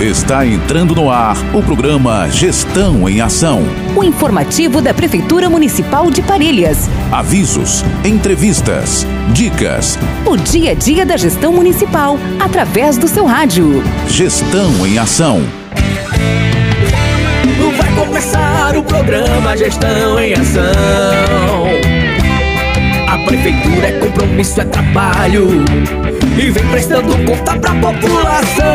Está entrando no ar o programa Gestão em Ação. O informativo da Prefeitura Municipal de Parelhas. Avisos, entrevistas, dicas. O dia a dia da gestão municipal, através do seu rádio. Gestão em Ação. Vai começar o programa Gestão em Ação. A Prefeitura é compromisso, é trabalho. E vem prestando conta pra população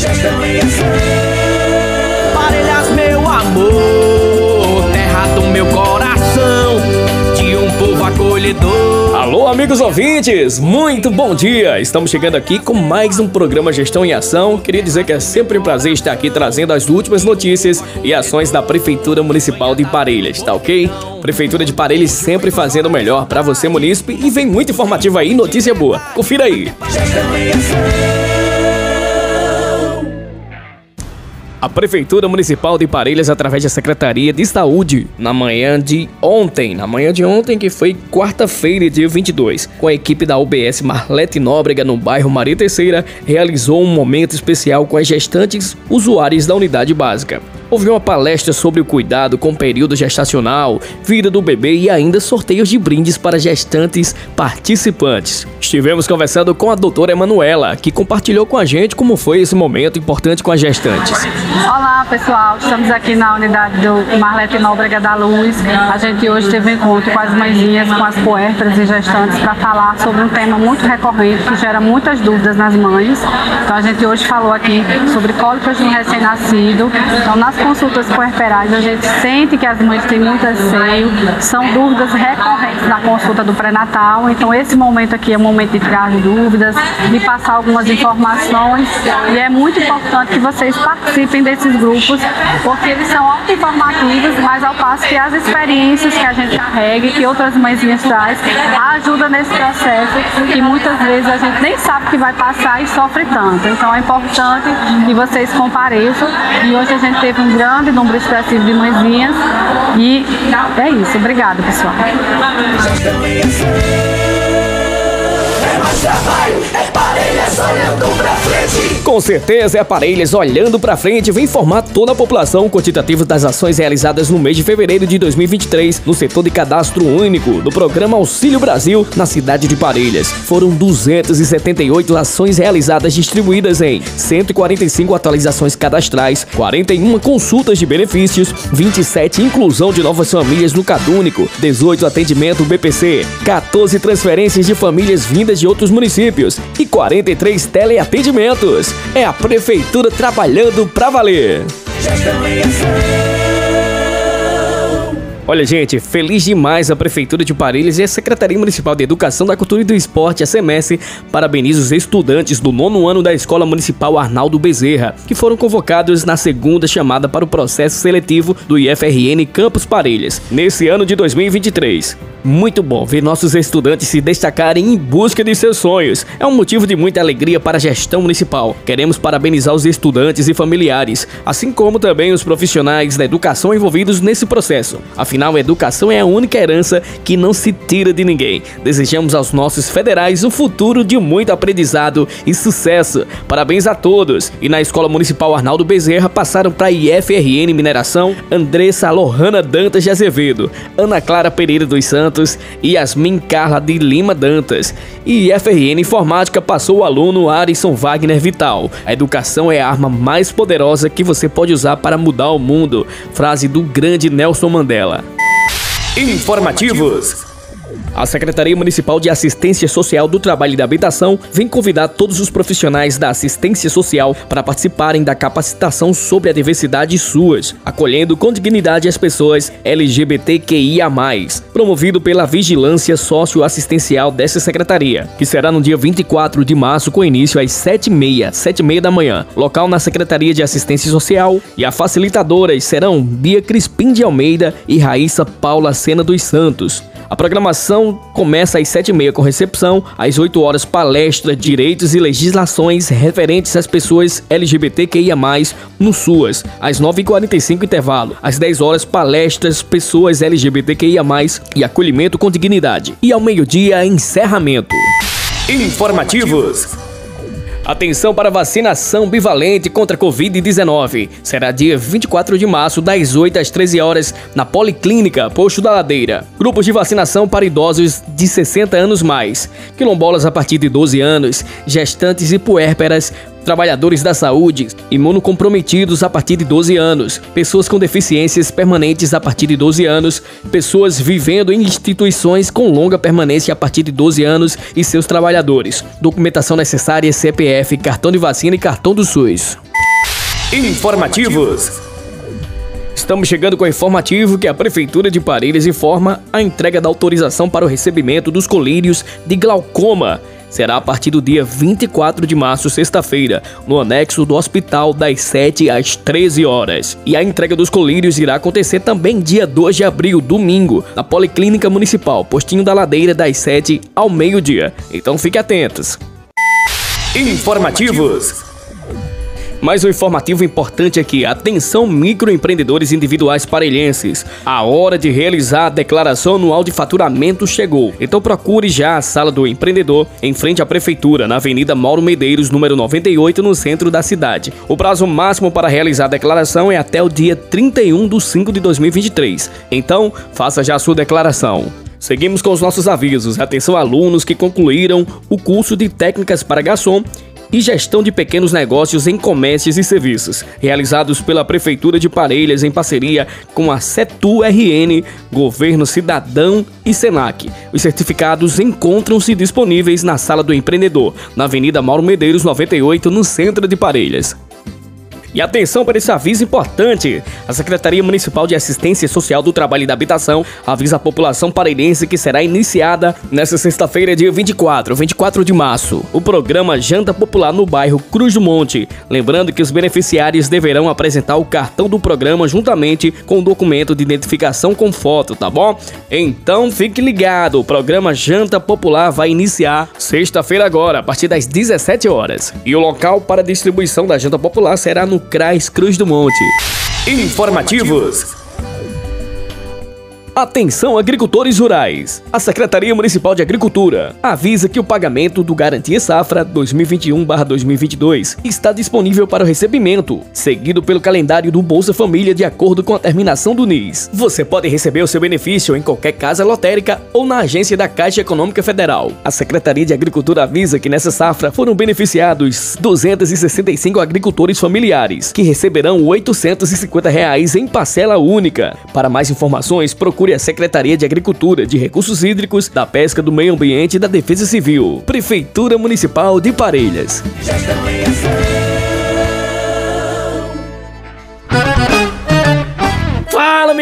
gestão em ação. Parelhas, meu amor, terra do meu coração, de um povo acolhedor. Alô, amigos ouvintes, muito bom dia! Estamos chegando aqui com mais um programa Gestão em Ação. Queria dizer que é sempre um prazer estar aqui trazendo as últimas notícias e ações da Prefeitura Municipal de Parelhas, tá ok? Prefeitura de Parelhas sempre fazendo o melhor para você, munícipe, e vem muito informativo aí, notícia boa. Confira aí. Gestão em Ação. A Prefeitura Municipal de Parelhas, através da Secretaria de Saúde, na manhã de ontem, na manhã de ontem, que foi quarta-feira, dia 22, com a equipe da UBS Marlete Nóbrega, no bairro Maria Terceira, realizou um momento especial com as gestantes usuárias da unidade básica. Houve uma palestra sobre o cuidado com o período gestacional, vida do bebê e ainda sorteios de brindes para gestantes participantes. Estivemos conversando com a doutora Emanuela, que compartilhou com a gente como foi esse momento importante com as gestantes. Olá pessoal, estamos aqui na unidade do Marlete Nóbrega da Luz. A gente hoje teve um encontro com as mãezinhas, com as puérperas e gestantes para falar sobre um tema muito recorrente que gera muitas dúvidas nas mães. Então a gente hoje falou aqui sobre cólicas de recém-nascido. Então nas consultas puerperais, a gente sente que as mães têm muito anseio, são dúvidas recorrentes na consulta do pré-natal. Então, esse momento aqui é o momento de tirar dúvidas, de passar algumas informações. E é muito importante que vocês participem desses grupos, porque eles são auto-informativos, mas ao passo que as experiências que a gente carrega e que outras mãezinhas traz, ajuda nesse processo que muitas vezes a gente nem sabe que vai passar e sofre tanto. Então, é importante que vocês compareçam. E hoje a gente teve um grande número expressivo de mãezinhas. E é isso. Obrigada, pessoal. Com certeza é Parelhas olhando para frente vem informar toda a população quantitativo das ações realizadas no mês de fevereiro de 2023 no setor de cadastro único do programa Auxílio Brasil na cidade de Parelhas. Foram 278 ações realizadas distribuídas em 145 atualizações cadastrais, 41 consultas de benefícios, 27 inclusão de novas famílias no Cadúnico, 18 atendimento BPC, 14 transferências de famílias vindas de outros municípios e 43 teleatendimentos. É a prefeitura trabalhando pra valer. Olha, gente, feliz demais a Prefeitura de Parelhas e a Secretaria Municipal de Educação, da Cultura e do Esporte, a SEMES, parabeniza os estudantes do nono ano da Escola Municipal Arnaldo Bezerra, que foram convocados na segunda chamada para o processo seletivo do IFRN Campus Parelhas, nesse ano de 2023. Muito bom ver nossos estudantes se destacarem em busca de seus sonhos. É um motivo de muita alegria para a gestão municipal. Queremos parabenizar os estudantes e familiares, assim como também os profissionais da educação envolvidos nesse processo. Afinal, a educação é a única herança que não se tira de ninguém. Desejamos aos nossos federais um futuro de muito aprendizado e sucesso. Parabéns a todos. E na Escola Municipal Arnaldo Bezerra passaram para a IFRN Mineração Andressa Lohana Dantas de Azevedo, Ana Clara Pereira dos Santos e Yasmin Carla de Lima Dantas. E FRN Informática passou o aluno Arison Wagner Vital. A educação é a arma mais poderosa que você pode usar para mudar o mundo. Frase do grande Nelson Mandela. Informativos. A Secretaria Municipal de Assistência Social do Trabalho e da Habitação vem convidar todos os profissionais da assistência social para participarem da capacitação sobre a diversidade suas, acolhendo com dignidade as pessoas LGBTQIA+, promovido pela Vigilância Socioassistencial dessa secretaria, que será no dia 24 de março com início às 7h30, 7h30 da manhã. Local na Secretaria de Assistência Social e as facilitadoras serão Bia Crispim de Almeida e Raíssa Paula Sena dos Santos. A programação começa às 7h30 com recepção, às 8 horas palestra, direitos e legislações referentes às pessoas LGBTQIA+, no SUAS, às 9h45 intervalo, às 10 horas palestras, pessoas LGBTQIA+, e acolhimento com dignidade, e ao meio-dia encerramento. Informativos. Atenção para vacinação bivalente contra Covid-19. Será dia 24 de março, das 8 às 13 horas, na Policlínica Posto da Ladeira. Grupos de vacinação para idosos de 60 anos mais, quilombolas a partir de 12 anos, gestantes e puérperas, trabalhadores da saúde, imunocomprometidos a partir de 12 anos, pessoas com deficiências permanentes a partir de 12 anos, pessoas vivendo em instituições com longa permanência a partir de 12 anos e seus trabalhadores. Documentação necessária CPF, cartão de vacina e cartão do SUS. Informativos. Estamos chegando com o informativo que a Prefeitura de Parelhas informa a entrega da autorização para o recebimento dos colírios de glaucoma será a partir do dia 24 de março, sexta-feira, no anexo do hospital, das 7 às 13 horas. E a entrega dos colírios irá acontecer também dia 2 de abril, domingo, na Policlínica Municipal, Postinho da Ladeira, das 7 ao meio-dia. Então fique atentos. Informativos. Mais um informativo importante aqui. Atenção microempreendedores individuais parelhenses. A hora de realizar a declaração anual de faturamento chegou. Então procure já a sala do empreendedor em frente à prefeitura, na Avenida Mauro Medeiros, número 98, no centro da cidade. O prazo máximo para realizar a declaração é até o dia 31 de 5 de 2023. Então, faça já a sua declaração. Seguimos com os nossos avisos. Atenção alunos que concluíram o curso de técnicas para garçom e gestão de pequenos negócios em comércios e serviços, realizados pela Prefeitura de Parelhas em parceria com a CETU-RN, Governo Cidadão e Senac. Os certificados encontram-se disponíveis na Sala do Empreendedor, na Avenida Mauro Medeiros 98, no centro de Parelhas. E atenção para esse aviso importante: a Secretaria Municipal de Assistência Social do Trabalho e da Habitação avisa a população parelhense que será iniciada nesta sexta-feira, dia 24, 24 de março, o programa Janta Popular no bairro Cruz do Monte. Lembrando que os beneficiários deverão apresentar o cartão do programa juntamente com o documento de identificação com foto, tá bom? Então fique ligado: o programa Janta Popular vai iniciar sexta-feira agora, a partir das 17 horas. E o local para distribuição da Janta Popular será no CRAS Cruz do Monte. Informativos. Atenção agricultores rurais. A Secretaria Municipal de Agricultura avisa que o pagamento do Garantia Safra 2021/2022 está disponível para o recebimento, seguido pelo calendário do Bolsa Família de acordo com a terminação do NIS. Você pode receber o seu benefício em qualquer casa lotérica ou na agência da Caixa Econômica Federal. A Secretaria de Agricultura avisa que nessa safra foram beneficiados 265 agricultores familiares, que receberão 850 reais em parcela única. Para mais informações, procure procure a Secretaria de Agricultura, de Recursos Hídricos, da Pesca, do Meio Ambiente e da Defesa Civil. Prefeitura Municipal de Parelhas.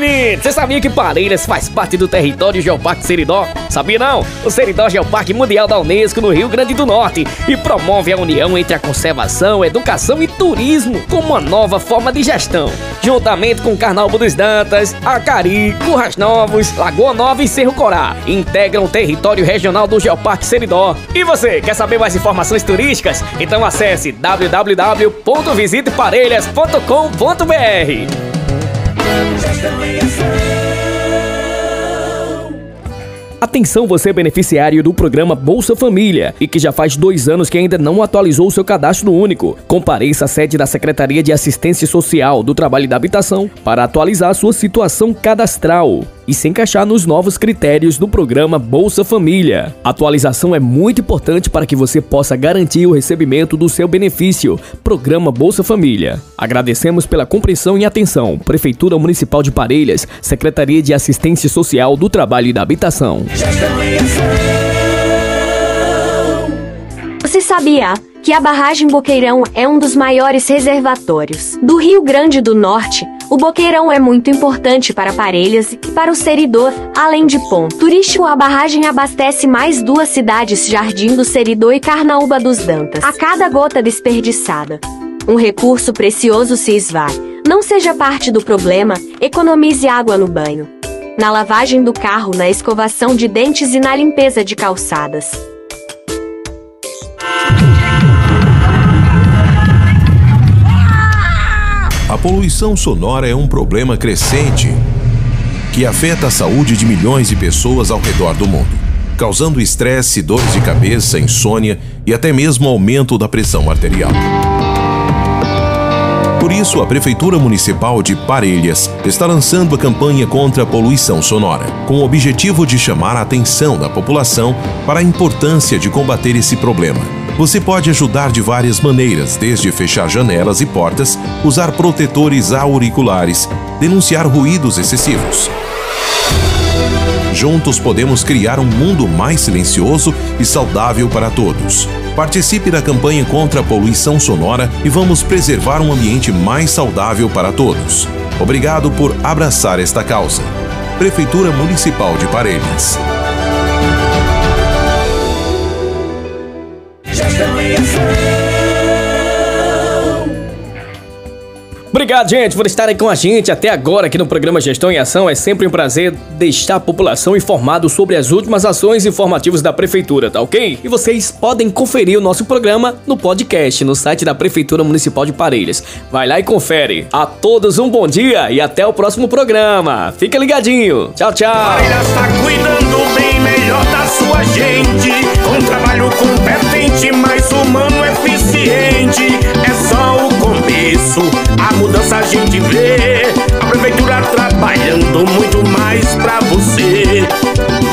Menino! Você sabia que Parelhas faz parte do território Geoparque Seridó? Sabia não? O Seridó Geoparque Mundial da Unesco no Rio Grande do Norte e promove a união entre a conservação, educação e turismo como uma nova forma de gestão. Juntamente com Carnaúba dos Dantas, Acari, Curras Novos, Lagoa Nova e Cerro Corá, integram o território regional do Geoparque Seridó. E você, quer saber mais informações turísticas? Então acesse www.visiteparelhas.com.br. Atenção você beneficiário do programa Bolsa Família e que já faz dois anos que ainda não atualizou o seu cadastro único. Compareça à sede da Secretaria de Assistência Social do Trabalho e da Habitação para atualizar sua situação cadastral e se encaixar nos novos critérios do programa Bolsa Família. A atualização é muito importante para que você possa garantir o recebimento do seu benefício. Programa Bolsa Família. Agradecemos pela compreensão e atenção. Prefeitura Municipal de Parelhas, Secretaria de Assistência Social do Trabalho e da Habitação. Você sabia que a barragem Boqueirão é um dos maiores reservatórios do Rio Grande do Norte? O Boqueirão é muito importante para Parelhas e para o Seridor, além de ponto turístico. A barragem abastece mais duas cidades, Jardim do Seridor e Carnaúba dos Dantas, a cada gota desperdiçada. Um recurso precioso se esvai. Não seja parte do problema, economize água no banho, na lavagem do carro, na escovação de dentes e na limpeza de calçadas. Poluição sonora é um problema crescente que afeta a saúde de milhões de pessoas ao redor do mundo. causando estresse, dores de cabeça, insônia e até mesmo aumento da pressão arterial. Por isso, a Prefeitura Municipal de Parelhas está lançando a campanha contra a poluição sonora, com o objetivo de chamar a atenção da população para a importância de combater esse problema. Você pode ajudar de várias maneiras, desde fechar janelas e portas, usar protetores auriculares, denunciar ruídos excessivos. Juntos podemos criar um mundo mais silencioso e saudável para todos. Participe da campanha contra a poluição sonora e vamos preservar um ambiente mais saudável para todos. Obrigado por abraçar esta causa. Prefeitura Municipal de Parelhas. Obrigado, gente, por estarem com a gente até agora aqui no programa Gestão em Ação. É sempre um prazer deixar a população informado sobre as últimas ações informativas da Prefeitura, tá ok? E vocês podem conferir o nosso programa no podcast, no site da Prefeitura Municipal de Parelhas. Vai lá e confere. A todos um bom dia e até o próximo programa. Fica ligadinho. Tchau, tchau. Parelhas está cuidando bem melhor da sua gente. a mudança a gente vê. A prefeitura trabalhando muito mais pra você.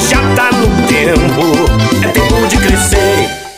Já tá no tempo, é tempo de crescer.